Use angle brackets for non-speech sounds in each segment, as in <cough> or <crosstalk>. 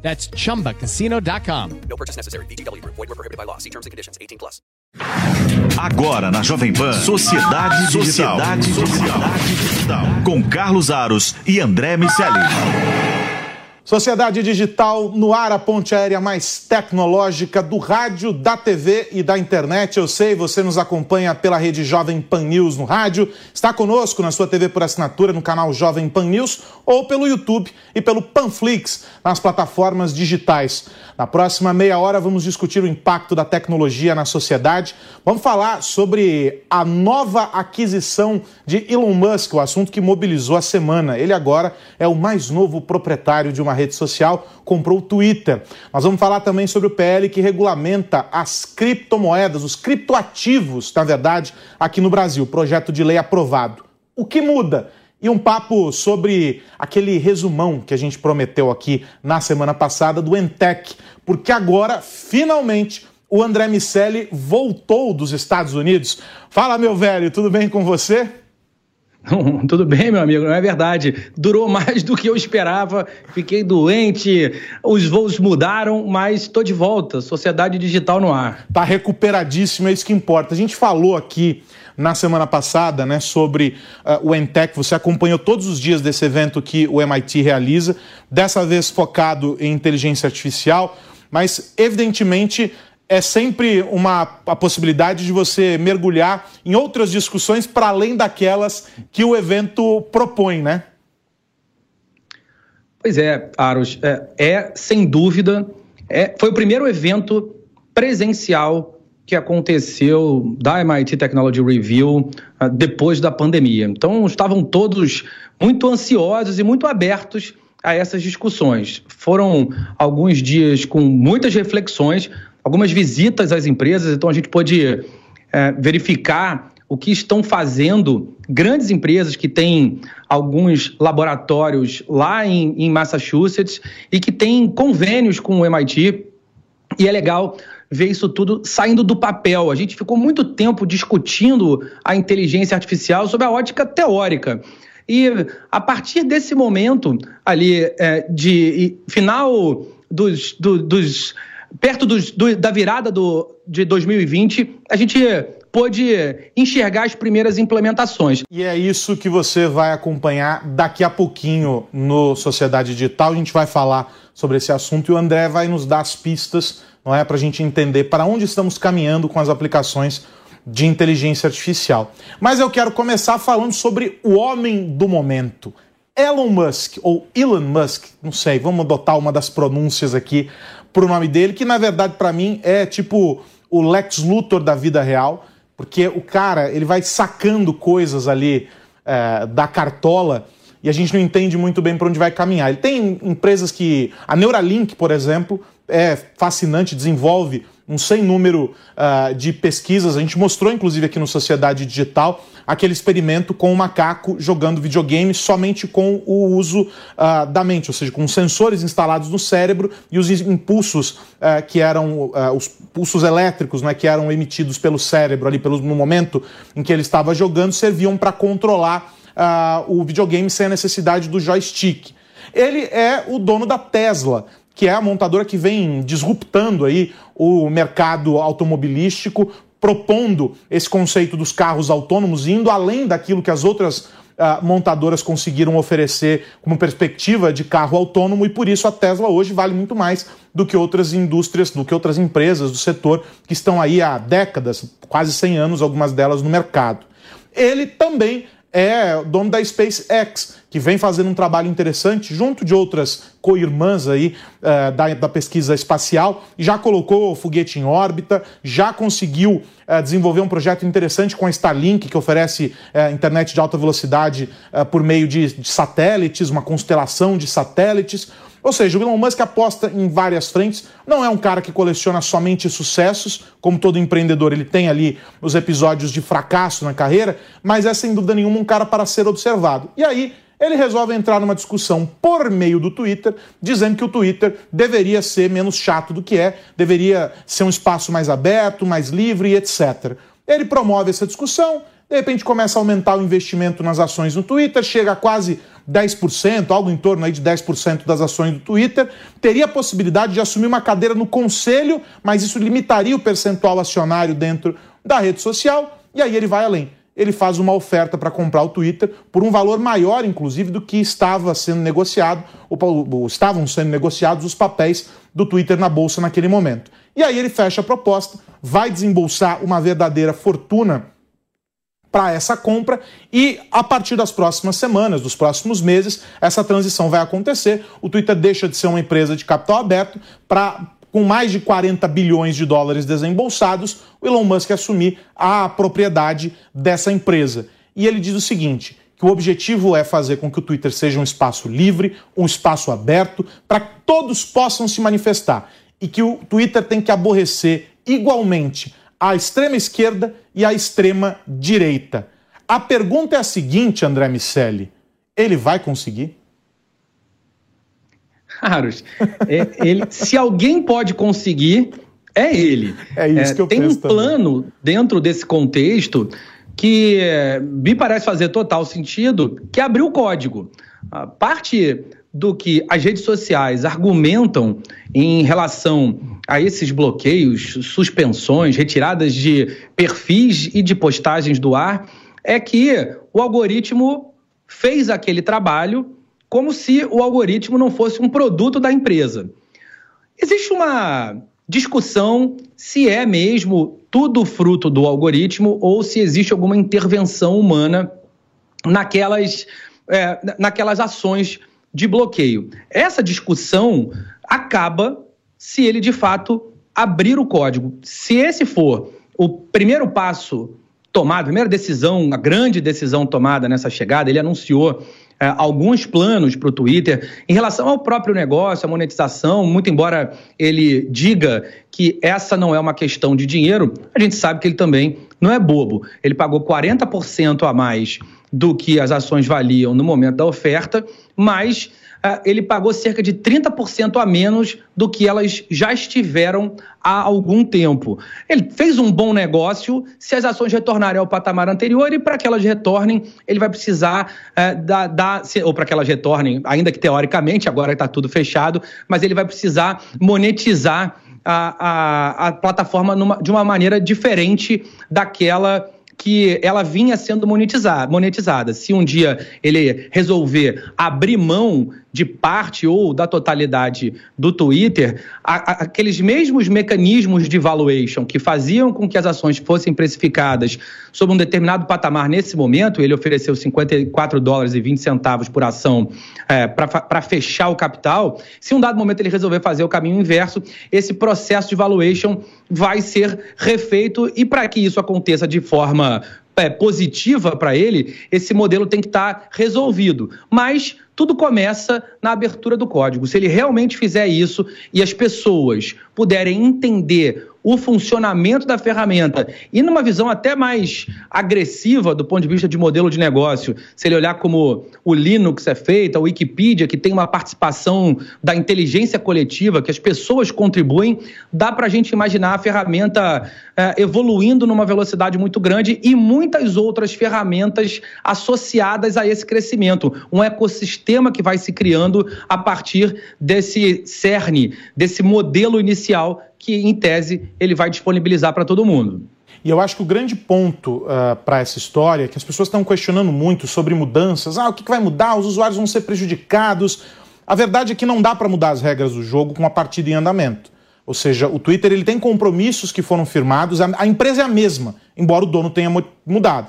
That's chumbacasino.com. No purchase necessary. BGW. Void were prohibited by law. See terms and conditions. 18 plus. Agora na Jovem Pan, Sociedade Digital. Sociedade Digital. Com Carlos Aros e André Miceli. Sociedade Digital no ar, a ponte aérea mais tecnológica do rádio, da TV e da internet. Eu sei, você nos acompanha pela rede Jovem Pan News no rádio, está conosco na sua TV por assinatura no canal Jovem Pan News ou pelo YouTube e pelo Panflix nas plataformas digitais. Na próxima meia hora vamos discutir o impacto da tecnologia na sociedade. Vamos falar sobre a nova aquisição de Elon Musk, o assunto que mobilizou a semana. Ele agora é o mais novo proprietário de uma rede social, comprou o Twitter. Nós vamos falar também sobre o PL que regulamenta as criptomoedas, os criptoativos, na verdade, aqui no Brasil. Projeto de lei aprovado. O que muda? E um papo sobre aquele resumão que a gente prometeu aqui na semana passada do Entec, porque agora, finalmente, o André Miceli voltou dos Estados Unidos. Fala, meu velho, tudo bem com você? <laughs> Tudo bem, meu amigo, não é verdade. Durou mais do que eu esperava. Fiquei doente, os voos mudaram, mas estou de volta. Sociedade digital no ar. Tá recuperadíssimo, é isso que importa. A gente falou aqui na semana passada, né, sobre uh, o Entec. Você acompanhou todos os dias desse evento que o MIT realiza, dessa vez focado em inteligência artificial, mas evidentemente é sempre uma a possibilidade de você mergulhar em outras discussões para além daquelas que o evento propõe, né? Pois é, Aros, é, é sem dúvida, é, foi o primeiro evento presencial que aconteceu da MIT Technology Review uh, depois da pandemia. Então, estavam todos muito ansiosos e muito abertos a essas discussões. Foram alguns dias com muitas reflexões, algumas visitas às empresas, então a gente pôde é, verificar o que estão fazendo grandes empresas que têm alguns laboratórios lá em, em Massachusetts e que têm convênios com o MIT. E é legal ver isso tudo saindo do papel. A gente ficou muito tempo discutindo a inteligência artificial sob a ótica teórica. E a partir desse momento ali é, de final dos, do, dos perto do, da virada do, de 2020, a gente pôde enxergar as primeiras implementações. E é isso que você vai acompanhar daqui a pouquinho no Sociedade Digital. A gente vai falar sobre esse assunto e o André vai nos dar as pistas não é? Para a gente entender para onde estamos caminhando com as aplicações de inteligência artificial. Mas eu quero começar falando sobre o homem do momento. Elon Musk, ou Elon Musk, não sei, vamos adotar uma das pronúncias aqui para o nome dele, que na verdade para mim é tipo o Lex Luthor da vida real, porque o cara ele vai sacando coisas ali é, da cartola e a gente não entende muito bem para onde vai caminhar. Ele tem empresas que. A Neuralink, por exemplo, é fascinante, desenvolve um sem número uh, de pesquisas. A gente mostrou, inclusive, aqui no Sociedade Digital, aquele experimento com o macaco jogando videogame somente com o uso uh, da mente, ou seja, com sensores instalados no cérebro e os impulsos uh, que eram os pulsos elétricos, né, que eram emitidos pelo cérebro ali pelo, no momento em que ele estava jogando, serviam para controlar o videogame sem a necessidade do joystick. Ele é o dono da Tesla que é a montadora que vem disruptando aí o mercado automobilístico, propondo esse conceito dos carros autônomos, indo além daquilo que as outras uh, montadoras conseguiram oferecer como perspectiva de carro autônomo, e por isso a Tesla hoje vale muito mais do que outras indústrias, do que outras empresas do setor que estão aí há décadas, quase 100 anos, algumas delas no mercado. Ele também é dono da SpaceX, que vem fazendo um trabalho interessante junto de outras co-irmãs aí uh, da, da, pesquisa espacial, já colocou o foguete em órbita, já conseguiu uh, desenvolver um projeto interessante com a Starlink, que oferece uh, internet de alta velocidade por meio de, de satélites, uma constelação de satélites. Ou seja, o Elon Musk aposta em várias frentes. Não é um cara que coleciona somente sucessos, como todo empreendedor, ele tem ali os episódios de fracasso na carreira, mas é sem dúvida nenhuma um cara para ser observado. E aí ele resolve entrar numa discussão por meio do Twitter, dizendo que o Twitter deveria ser menos chato do que é, deveria ser um espaço mais aberto, mais livre, etc. Ele promove essa discussão, de repente começa a aumentar o investimento nas ações no Twitter, chega a quase 10%, algo em torno aí de 10% das ações do Twitter, teria a possibilidade de assumir uma cadeira no conselho, mas isso limitaria o percentual acionário dentro da rede social, e aí ele vai além. Ele faz uma oferta para comprar o Twitter por um valor maior, inclusive, do que estava sendo negociado, ou, estavam sendo negociados os papéis do Twitter na bolsa naquele momento. E aí ele fecha a proposta, vai desembolsar uma verdadeira fortuna para essa compra e a partir das próximas semanas, dos próximos meses, essa transição vai acontecer. O Twitter deixa de ser uma empresa de capital aberto para com mais de 40 bilhões de dólares desembolsados, o Elon Musk assumir a propriedade dessa empresa. E ele diz o seguinte: que o objetivo é fazer com que o Twitter seja um espaço livre, um espaço aberto, para que todos possam se manifestar. E que o Twitter tem que aborrecer igualmente a extrema esquerda e a extrema direita. A pergunta é a seguinte, André Miceli: ele vai conseguir? <laughs> Carlos, é, ele, se alguém pode conseguir, é ele. É isso é, que eu Tem um plano também. dentro desse contexto que é, me parece fazer total sentido, que é abrir o código. A parte do que as redes sociais argumentam em relação a esses bloqueios, suspensões, retiradas de perfis e de postagens do ar, é que o algoritmo fez aquele trabalho como se o algoritmo não fosse um produto da empresa. Existe uma discussão se é mesmo tudo fruto do algoritmo ou se existe alguma intervenção humana naquelas, é, naquelas ações de bloqueio. Essa discussão acaba se ele de fato abrir o código. Se esse for o primeiro passo tomado, a primeira decisão, a grande decisão tomada nessa chegada, ele anunciou é, alguns planos para o Twitter em relação ao próprio negócio, a monetização, muito embora ele diga que essa não é uma questão de dinheiro, a gente sabe que ele também não é bobo. Ele pagou 40% a mais do que as ações valiam no momento da oferta, mas ah, ele pagou cerca de 30% a menos do que elas já estiveram há algum tempo. Ele fez um bom negócio se as ações retornarem ao patamar anterior e para que elas retornem, ele vai precisar uh, da, da, ou para que elas retornem, ainda que teoricamente, agora está tudo fechado, mas ele vai precisar monetizar a, a, a plataforma numa, de uma maneira diferente daquela que ela vinha sendo monetizada, monetizada. Se um dia ele resolver abrir mão de parte ou da totalidade do Twitter, a, a, aqueles mesmos mecanismos de valuation que faziam com que as ações fossem precificadas sob um determinado patamar nesse momento, ele ofereceu 54 dólares e 20 centavos por ação é, para fechar o capital, se um dado momento ele resolver fazer o caminho inverso, esse processo de valuation vai ser refeito e para que isso aconteça de forma é, positiva para ele, esse modelo tem que estar tá resolvido. Mas tudo começa na abertura do código. Se ele realmente fizer isso e as pessoas puderem entender o funcionamento da ferramenta e numa visão até mais agressiva do ponto de vista de modelo de negócio, se ele olhar como o Linux é feito, a Wikipedia, que tem uma participação da inteligência coletiva, que as pessoas contribuem, dá para a gente imaginar a ferramenta é, evoluindo numa velocidade muito grande e muitas outras ferramentas associadas a esse crescimento. Um ecossistema que vai se criando a partir desse cerne, desse modelo inicial que, em tese, ele vai disponibilizar para todo mundo. E eu acho que o grande ponto uh, ah, para essa história é que as pessoas estão questionando muito sobre mudanças. Ah, o que, que vai mudar? Os usuários vão ser prejudicados. A verdade é que não dá para mudar as regras do jogo com a partida em andamento. Ou seja, o Twitter ele tem compromissos que foram firmados, a, a empresa é a mesma, embora o dono tenha mudado.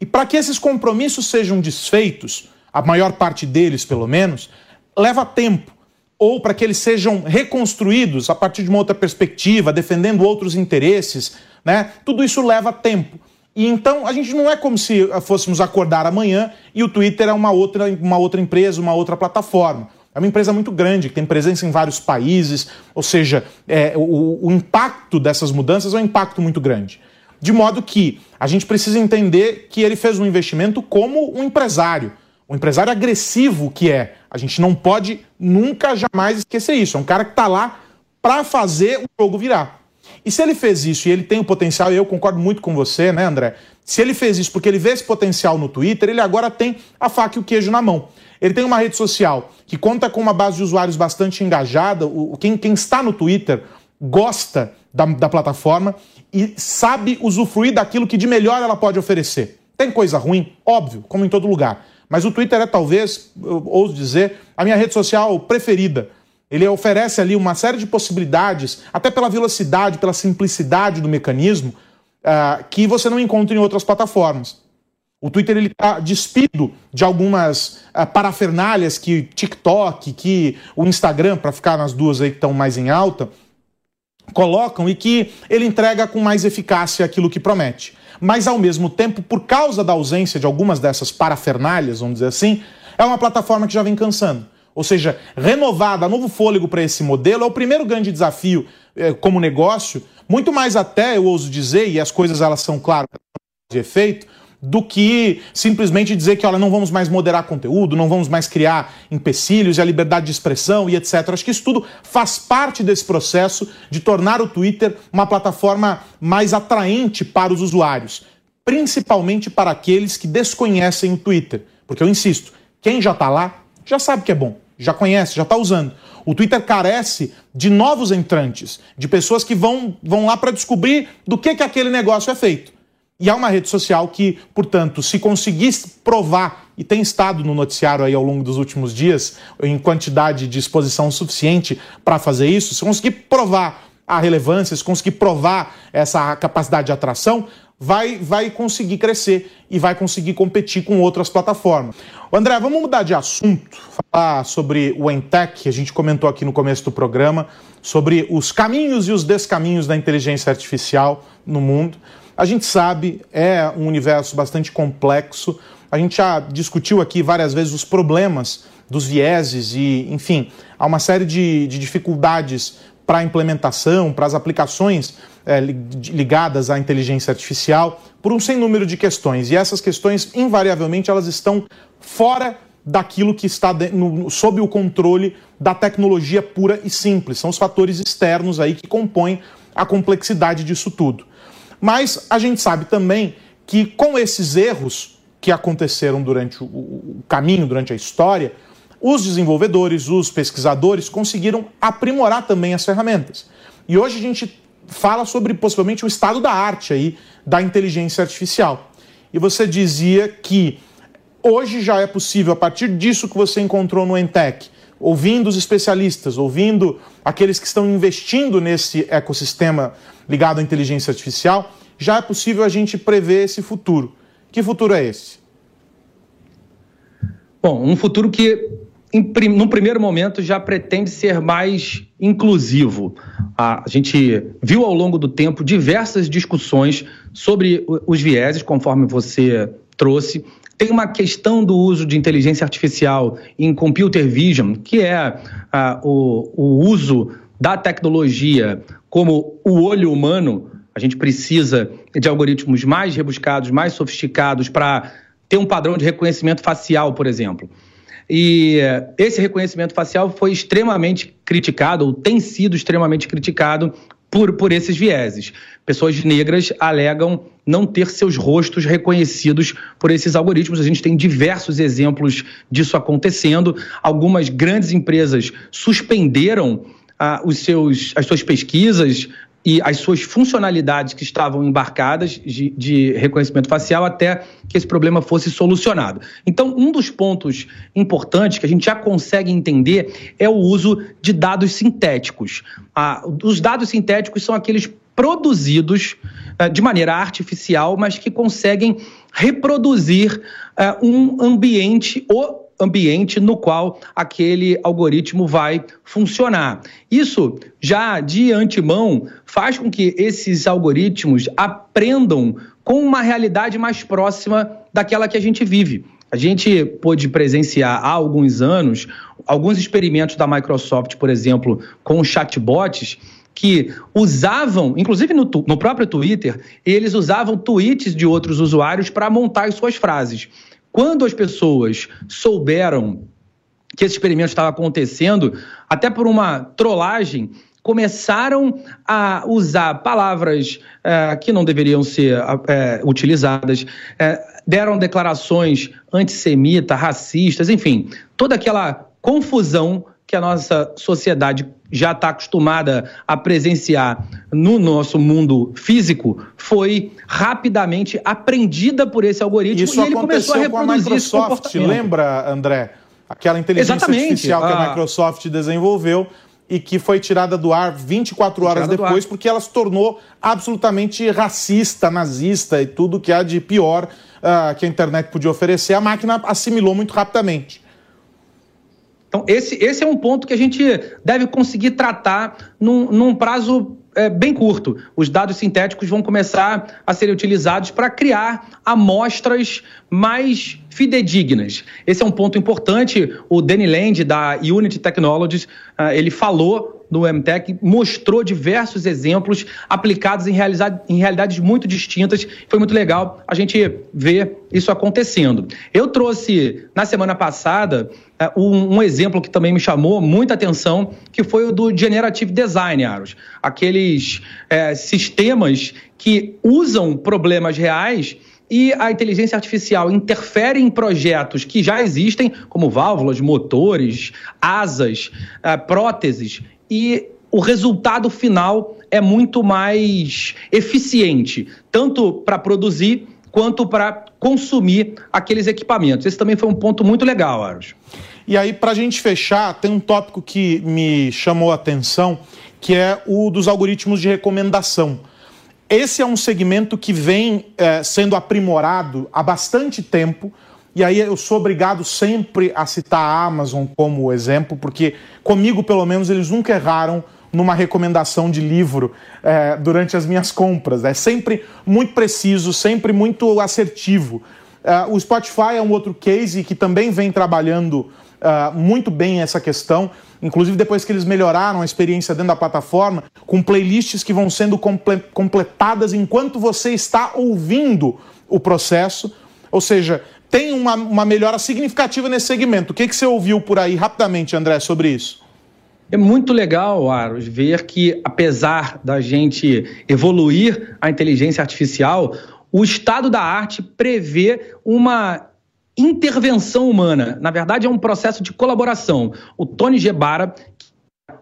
E para que esses compromissos sejam desfeitos, a maior parte deles pelo menos, leva tempo ou para que eles sejam reconstruídos a partir de uma outra perspectiva, defendendo outros interesses, né? Tudo isso leva tempo. E então a gente não é como se fôssemos acordar amanhã e o Twitter é uma outra, uma outra empresa, uma outra plataforma. É uma empresa muito grande, que tem presença em vários países, ou seja, é, o, o impacto dessas mudanças é um impacto muito grande. De modo que a gente precisa entender que ele fez um investimento como um empresário, um empresário agressivo que é. A gente não pode nunca, jamais esquecer isso. É um cara que está lá para fazer o jogo virar. E se ele fez isso e ele tem o potencial, e eu concordo muito com você, né, André? Se ele fez isso porque ele vê esse potencial no Twitter, ele agora tem a faca e o queijo na mão. Ele tem uma rede social que conta com uma base de usuários bastante engajada. O, quem, quem está no Twitter gosta da, da plataforma e sabe usufruir daquilo que de melhor ela pode oferecer. Tem coisa ruim? Óbvio, como em todo lugar. Mas o Twitter é talvez, ouso dizer, a minha rede social preferida. Ele oferece ali uma série de possibilidades, até pela velocidade, pela simplicidade do mecanismo, uh, que você não encontra em outras plataformas. O Twitter está despido de algumas uh, parafernálias que TikTok, que o Instagram, para ficar nas duas aí que estão mais em alta, colocam e que ele entrega com mais eficácia aquilo que promete. Mas, ao mesmo tempo, por causa da ausência de algumas dessas parafernálias, vamos dizer assim, é uma plataforma que já vem cansando. Ou seja, renovada, novo fôlego para esse modelo é o primeiro grande desafio eh, como negócio muito mais até, eu ouso dizer, e as coisas elas são, claro, de efeito, do que simplesmente dizer que, olha, não vamos mais moderar conteúdo, não vamos mais criar empecilhos e a liberdade de expressão e etc. Acho que isso tudo faz parte desse processo de tornar o Twitter uma plataforma mais atraente para os usuários, principalmente para aqueles que desconhecem o Twitter. Porque eu insisto, quem já está lá já sabe que é bom, já conhece, já está usando. O Twitter carece de novos entrantes, de pessoas que vão, vão lá para descobrir do que, que aquele negócio é feito. E é uma rede social que, portanto, se conseguir provar, e tem estado no noticiário aí ao longo dos últimos dias, em quantidade de exposição suficiente para fazer isso, se conseguir provar a relevância, se conseguir provar essa capacidade de atração, vai, vai conseguir crescer e vai conseguir competir com outras plataformas. André, vamos mudar de assunto, falar sobre o Entech, que a gente comentou aqui no começo do programa, sobre os caminhos e os descaminhos da inteligência artificial no mundo. A gente sabe, é um universo bastante complexo. A gente já discutiu aqui várias vezes os problemas dos vieses e, enfim, há uma série de, de dificuldades para a implementação, para as aplicações é, ligadas à inteligência artificial, por um sem número de questões. E essas questões, invariavelmente, elas estão fora daquilo que está de, no, sob o controle da tecnologia pura e simples. São os fatores externos aí que compõem a complexidade disso tudo. Mas a gente sabe também que com esses erros que aconteceram durante o, caminho, durante a história, os desenvolvedores, os pesquisadores conseguiram aprimorar também as ferramentas. E hoje a gente fala sobre possivelmente o estado da arte aí da inteligência artificial. E você dizia que hoje já é possível, a partir disso que você encontrou no Entec, ouvindo os especialistas, ouvindo aqueles que estão investindo nesse ecossistema ligado à inteligência artificial, já é possível a gente prever esse futuro. Que futuro é esse? Bom, um futuro que em, num primeiro momento, já pretende ser mais inclusivo. A gente viu ao longo do tempo diversas discussões sobre os vieses, conforme você trouxe. Tem uma questão do uso de inteligência artificial em computer vision, que é o, o uso da tecnologia como o olho humano. A gente precisa de algoritmos mais rebuscados, mais sofisticados para ter um padrão de reconhecimento facial, por exemplo. E eh, esse reconhecimento facial foi extremamente criticado, ou tem sido extremamente criticado por, por esses vieses. Pessoas negras alegam não ter seus rostos reconhecidos por esses algoritmos. A gente tem diversos exemplos disso acontecendo. Algumas grandes empresas suspenderam ah, os seus, as suas pesquisas e as suas funcionalidades que estavam embarcadas de, de, reconhecimento facial até que esse problema fosse solucionado. Então, um dos pontos importantes que a gente já consegue entender é o uso de dados sintéticos. Ah, os dados sintéticos são aqueles produzidos ah, de maneira artificial, mas que conseguem reproduzir ah, um ambiente ou ambiente no qual aquele algoritmo vai funcionar. Isso já de antemão faz com que esses algoritmos aprendam com uma realidade mais próxima daquela que a gente vive. A gente pôde presenciar há alguns anos alguns experimentos da Microsoft, por exemplo, com chatbots, que usavam, inclusive no, no próprio Twitter, eles usavam tweets de outros usuários para montar as suas frases. Quando as pessoas souberam que esse experimento estava acontecendo, até por uma trollagem, começaram a usar palavras é, que não deveriam ser é, utilizadas, é, deram declarações antissemitas, racistas, enfim, toda aquela confusão que a nossa sociedade já está acostumada a presenciar no nosso mundo físico foi rapidamente aprendida por esse algoritmo Isso e ele começou a reproduzir com a Microsoft, lembra, André? Aquela inteligência Exatamente. artificial que a ah. Microsoft desenvolveu e que foi tirada do ar 24 horas depois, porque ela se tornou absolutamente racista, nazista e tudo que há de pior uh, que a internet podia oferecer. A máquina assimilou muito rapidamente. Então, esse, esse é um ponto que a gente deve conseguir tratar num, num prazo é, bem curto. Os dados sintéticos vão começar a ser utilizados para criar amostras mais fidedignas. Esse é um ponto importante. O Danny Land, da Unity Technologies, uh, ele falou no MTech, mostrou diversos exemplos aplicados em, em realidades muito distintas. Foi muito legal a gente ver isso acontecendo. Eu trouxe, na semana passada, uh, um, um, exemplo que também me chamou muita atenção, que foi o do Generative Design, Aros. Aqueles uh, sistemas que usam problemas reais e a inteligência artificial interfere em projetos que já existem, como válvulas, motores, asas, uh, próteses, e o resultado final é muito mais eficiente, tanto para produzir quanto para consumir aqueles equipamentos. Esse também foi um ponto muito legal, Aros. E aí, para a gente fechar, tem um tópico que me chamou a atenção, que é o dos algoritmos de recomendação. Esse é um segmento que vem é, sendo aprimorado há bastante tempo. E aí eu sou obrigado sempre a citar a Amazon como exemplo, porque comigo, pelo menos, eles nunca erraram numa recomendação de livro é, durante as minhas compras. É sempre muito preciso, sempre muito assertivo. É, o Spotify é um outro case que também vem trabalhando uh, muito bem essa questão, inclusive depois que eles melhoraram a experiência dentro da plataforma, com playlists que vão sendo comple completadas enquanto você está ouvindo o processo. Ou seja, tem uma, uma melhora significativa nesse segmento. O que, que você ouviu por aí rapidamente, André, sobre isso? É muito legal, Aros, ver que, apesar da gente evoluir a inteligência artificial, o estado da arte prevê uma intervenção humana. Na verdade, é um processo de colaboração. O Tony Gebara,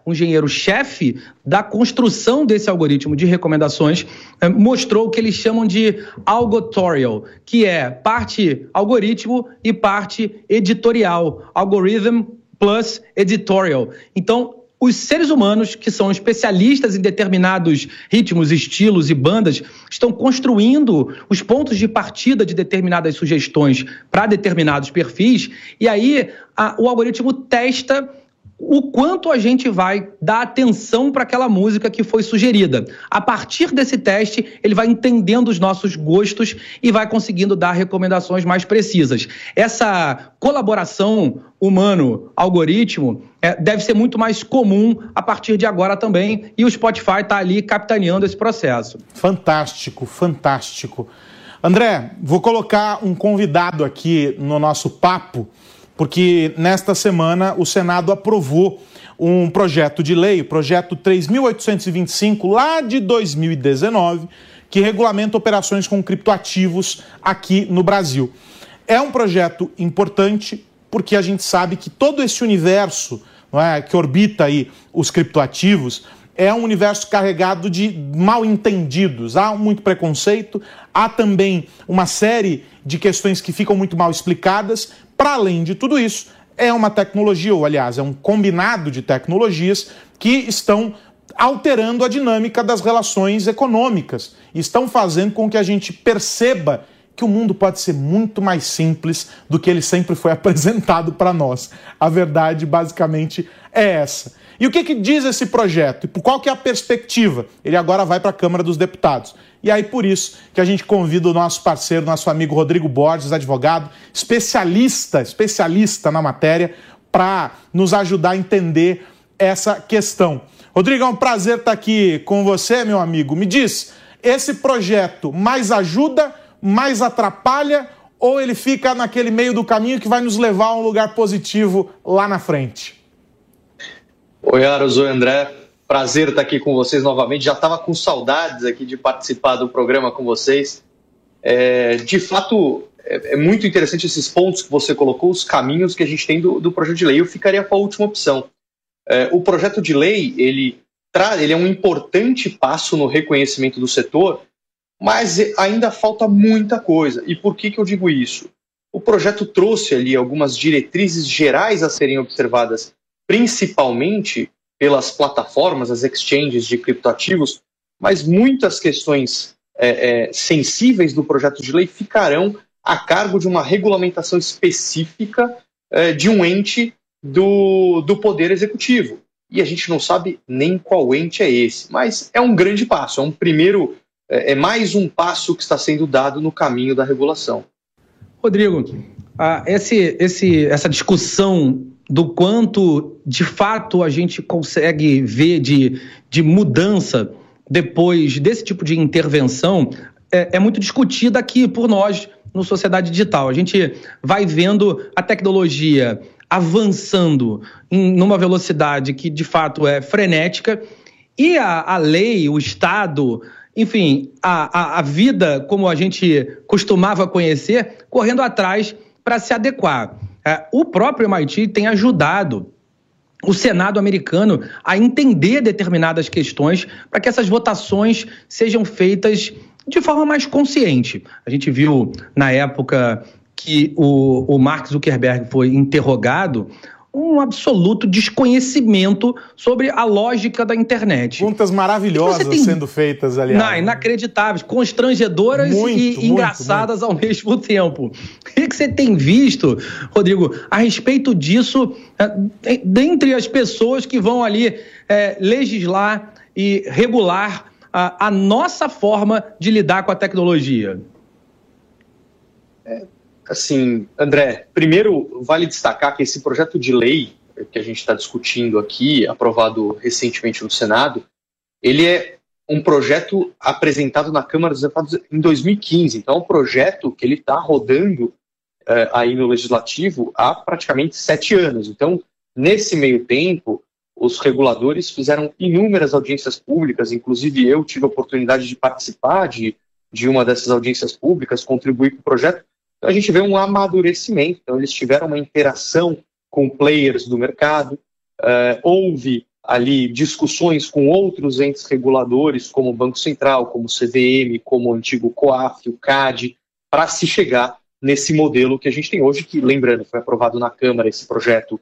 um engenheiro-chefe da construção desse algoritmo de recomendações, eh, mostrou o que eles chamam de algotorial, que é parte algoritmo e parte editorial. Algorithm plus editorial. Então, os seres humanos, que são especialistas em determinados ritmos, estilos e bandas, estão construindo os pontos de partida de determinadas sugestões para determinados perfis, e aí a, o algoritmo testa o quanto a gente vai dar atenção para aquela música que foi sugerida. A partir desse teste, ele vai entendendo os nossos gostos e vai conseguindo dar recomendações mais precisas. Essa colaboração humano-algoritmo é, deve ser muito mais comum a partir de agora também, e o Spotify está ali capitaneando esse processo. Fantástico, fantástico. André, vou colocar um convidado aqui no nosso papo porque nesta semana o Senado aprovou um projeto de lei, o projeto 3825, lá de 2019, que regulamenta operações com criptoativos aqui no Brasil. É um projeto importante porque a gente sabe que todo esse universo é, que orbita aí os criptoativos é um universo carregado de mal entendidos. Há muito preconceito, há também uma série de questões que ficam muito mal explicadas, para além de tudo isso, é uma tecnologia, ou aliás, é um combinado de tecnologias que estão alterando a dinâmica das relações econômicas, estão fazendo com que a gente perceba que o mundo pode ser muito mais simples do que ele sempre foi <laughs> apresentado para nós. A verdade, basicamente, é essa. E o que, que diz esse projeto? E qual que é a perspectiva? Ele agora vai para a Câmara dos Deputados. E aí, por isso, que a gente convida o nosso parceiro, nosso amigo Rodrigo Borges, advogado, especialista, especialista na matéria, para nos ajudar a entender essa questão. Rodrigo, é um prazer estar aqui com você, meu amigo. Me diz, esse projeto mais ajuda, mais atrapalha ou ele fica naquele meio do caminho que vai nos levar a um lugar positivo lá na frente? Oi, Aros, oi, André. Prazer estar aqui com vocês novamente. Já estava com saudades aqui de participar do programa com vocês. É, de fato, é, é, muito interessante esses pontos que você colocou, os caminhos que a gente tem do, do projeto de lei. Eu ficaria com a última opção. É, o projeto de lei ele, ele é um importante passo no reconhecimento do setor, mas ainda falta muita coisa. E por que, que eu digo isso? O projeto trouxe ali algumas diretrizes gerais a serem observadas, principalmente pelas plataformas, as exchanges de criptoativos, mas muitas questões é, é, sensíveis do projeto de lei ficarão a cargo de uma regulamentação específica é, de um ente do, do Poder Executivo. E a gente não sabe nem qual ente é esse, mas é um grande passo, é um primeiro, é, é mais um passo que está sendo dado no caminho da regulação. Rodrigo, ah, esse, esse, essa discussão do quanto de fato a gente consegue ver de, de mudança depois desse tipo de intervenção é, é muito discutida aqui por nós no Sociedade Digital. A gente vai vendo a tecnologia avançando em numa velocidade que de fato é frenética e a, a lei, o Estado, enfim, a, a, a vida como a gente costumava conhecer, correndo atrás para se adequar. É, o próprio MIT tem ajudado o Senado americano a entender determinadas questões para que essas votações sejam feitas de forma mais consciente. A gente viu na época que o, o Mark Zuckerberg foi interrogado um absoluto desconhecimento sobre a lógica da internet. Perguntas maravilhosas tem... sendo feitas, aliás. Não, inacreditáveis, constrangedoras muito, e muito, engraçadas muito. ao mesmo <laughs> tempo. O que você tem visto, Rodrigo, a respeito disso, é, dentre as pessoas que vão ali é, legislar e regular a, a, nossa forma de lidar com a tecnologia? É, assim, André, primeiro vale destacar que esse projeto de lei que a gente está discutindo aqui, aprovado recentemente no Senado, ele é um projeto apresentado na Câmara dos Deputados em 2015. Então, é um projeto que ele está rodando é, aí no Legislativo há praticamente sete anos. Então, nesse meio tempo, os reguladores fizeram inúmeras audiências públicas, inclusive eu tive a oportunidade de participar de, de uma dessas audiências públicas, contribuir com o projeto, então a gente vê um amadurecimento. Então eles tiveram uma interação com players do mercado, uh, houve ali discussões com outros entes reguladores, como o Banco Central, como o CVM, como o antigo COAF, o CAD, para se chegar nesse modelo que a gente tem hoje, que, lembrando, foi aprovado na Câmara esse projeto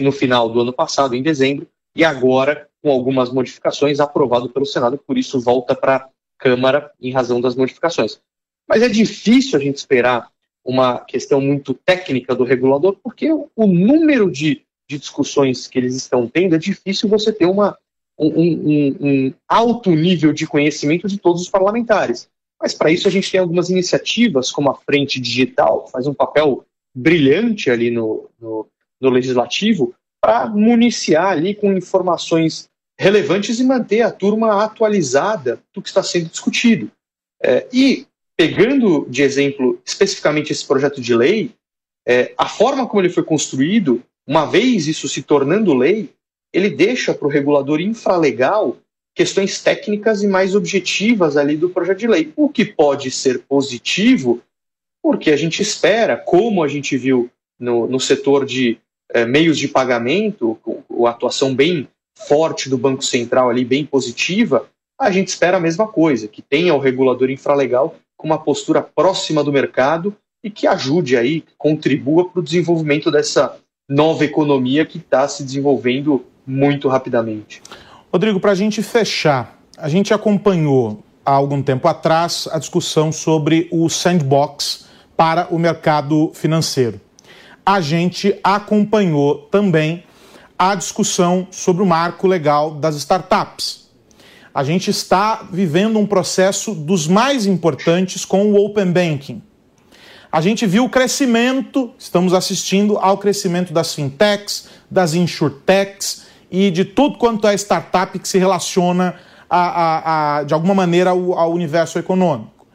no final do ano passado, em dezembro, e agora, com algumas modificações, aprovado pelo Senado, por isso volta para a Câmara em razão das modificações. Mas é difícil a gente esperar uma questão muito técnica do regulador, porque o, número de, de, discussões que eles estão tendo é difícil você ter uma, um, um, um alto nível de conhecimento de todos os parlamentares. Mas para isso a gente tem algumas iniciativas, como a Frente Digital, faz um papel brilhante ali no, no, no legislativo, para municiar ali com informações relevantes e manter a turma atualizada do que está sendo discutido. É, e pegando de exemplo especificamente esse projeto de lei, é, a forma como ele foi construído, uma vez isso se tornando lei, ele deixa para o regulador infralegal questões técnicas e mais objetivas ali do projeto de lei, o que pode ser positivo, porque a gente espera, como a gente viu no, no setor de é, meios de pagamento, com a atuação bem forte do Banco Central ali, bem positiva, a gente espera a mesma coisa, que tenha o regulador infralegal com uma postura próxima do mercado e que ajude aí, contribua para o desenvolvimento dessa nova economia que está se desenvolvendo muito rapidamente. Rodrigo, para a gente fechar, a gente acompanhou há algum tempo atrás a discussão sobre o sandbox para o mercado financeiro. A gente acompanhou também a discussão sobre o marco legal das startups a gente está vivendo um processo dos mais importantes com o Open Banking. a gente viu o crescimento, estamos assistindo ao crescimento das fintechs, das insurtechs e de tudo quanto é startup que se relaciona a, a, a de alguma maneira ao, ao universo econômico.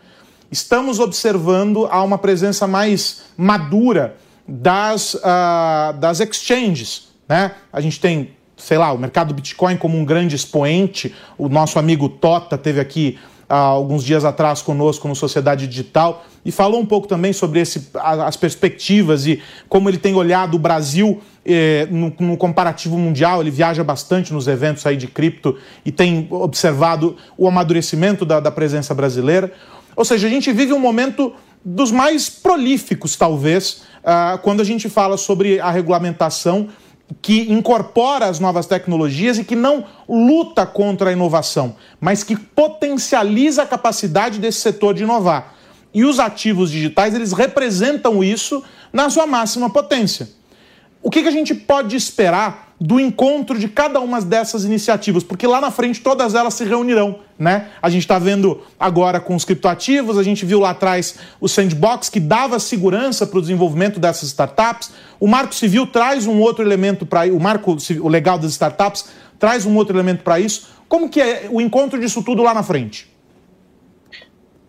Estamos observando a uma presença mais madura das, uh, das exchanges. Né? A gente tem, sei lá, o mercado Bitcoin como um grande expoente. O nosso amigo Tota teve aqui há alguns dias atrás conosco no Sociedade Digital e falou um pouco também sobre esse, as perspectivas e como ele tem olhado o Brasil eh, no, no, comparativo mundial. Ele viaja bastante nos eventos aí de cripto e tem observado o amadurecimento da, da presença brasileira. Ou seja, a gente vive um momento dos mais prolíficos, talvez, uh, quando a gente fala sobre a regulamentação que incorpora as novas tecnologias e que não luta contra a inovação, mas que potencializa a capacidade desse setor de inovar. E os ativos digitais, eles representam isso na sua máxima potência. O que, que a gente pode esperar do encontro de cada uma dessas iniciativas? Porque lá na frente todas elas se reunirão, né? A gente está vendo agora com os criptoativos, a gente viu lá atrás o Sandbox, que dava segurança para o desenvolvimento dessas startups. O Marco Civil traz um outro elemento para o Marco o legal das startups traz um outro elemento para isso. Como que é o encontro disso tudo lá na frente?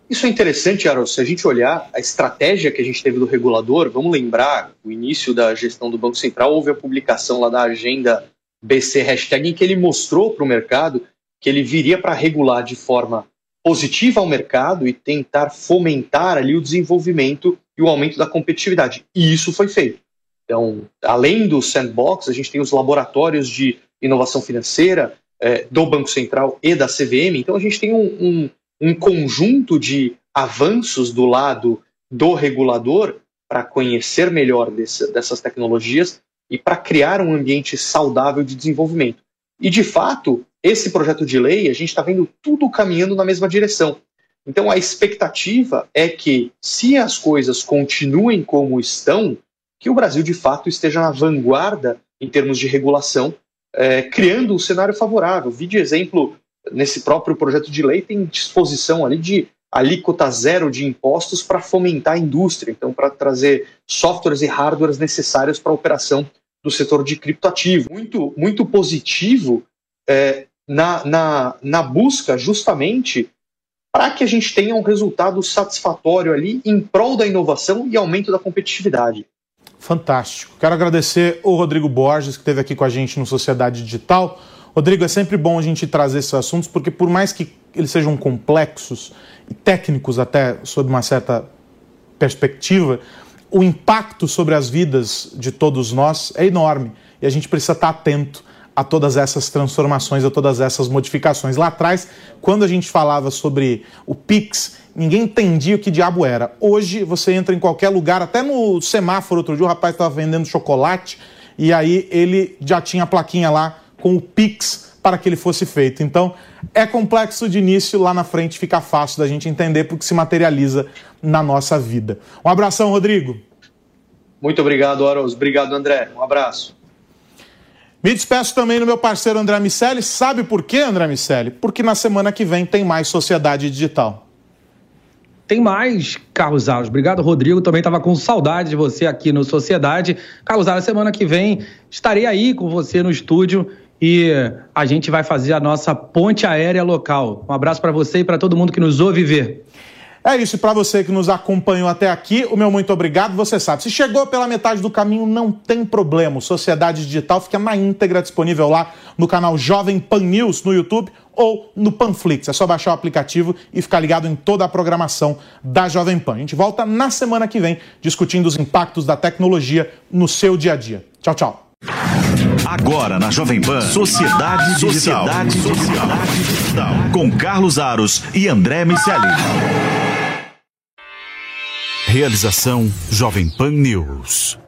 Isso é interessante, Aaron, se a gente olhar a estratégia que a gente teve do regulador, vamos lembrar, o início da gestão do Banco Central, houve a publicação lá da agenda BC hashtag em que ele mostrou para o mercado que ele viria para regular de forma positiva ao mercado e tentar fomentar ali o desenvolvimento e o aumento da competitividade. E isso foi feito. Então, além do sandbox, a gente tem os laboratórios de inovação financeira eh, do Banco Central e da CVM. Então, a gente tem um, um um conjunto de avanços do lado do regulador para conhecer melhor desse, dessas tecnologias e para criar um ambiente saudável de desenvolvimento. E, de fato, esse projeto de lei, a gente está vendo tudo caminhando na mesma direção. Então, a expectativa é que, se as coisas continuem como estão, que o Brasil, de fato, esteja na vanguarda em termos de regulação, é, criando um cenário favorável. Vi de exemplo nesse próprio projeto de lei tem disposição ali de alíquota zero de impostos para fomentar a indústria, então para trazer softwares e hardwares necessários para a operação do setor de criptoativo. Muito, muito positivo é, na, na, na busca justamente para que a gente tenha um resultado satisfatório ali em prol da inovação e aumento da competitividade. Fantástico. Quero agradecer o Rodrigo Borges, que esteve aqui com a gente no Sociedade Digital. Rodrigo, é sempre bom a gente trazer esses assuntos, porque por mais que eles sejam complexos e técnicos até sob uma certa perspectiva, o impacto sobre as vidas de todos nós é enorme e a gente precisa estar atento a todas essas transformações, a todas essas modificações. Lá atrás, quando a gente falava sobre o Pix, ninguém entendia o que diabo era. Hoje você entra em qualquer lugar, até no semáforo, outro dia o rapaz estava vendendo chocolate e aí ele já tinha a plaquinha lá com o Pix para que ele fosse feito. Então, é complexo de início, lá na frente fica fácil da gente entender porque se materializa na nossa vida. Um abração, Rodrigo. Muito obrigado, Aros. Obrigado, André. Um abraço. Me despeço também do meu parceiro André Miceli. Sabe por quê, André Miceli? Porque na semana que vem tem mais Sociedade Digital. Tem mais, Carlos Alves. Obrigado, Rodrigo. Também estava com saudade de você aqui no Sociedade. Carlos Alves, semana que vem estarei aí com você no estúdio e a gente vai fazer a nossa ponte aérea local. Um abraço para você e para todo mundo que nos ouve ver. É isso, para você que nos acompanhou até aqui, o meu muito obrigado. Você sabe, se chegou pela metade do caminho, não tem problema. Sociedade Digital fica na íntegra disponível lá no canal Jovem Pan News no YouTube ou no Panflix. É só baixar o aplicativo e ficar ligado em toda a programação da Jovem Pan. A gente volta na semana que vem discutindo os impactos da tecnologia no seu dia a dia. Tchau, tchau. Agora na Jovem Pan, Sociedade Digital. Sociedade Digital. Com Carlos Aros e André Miceli. Realização Jovem Pan News.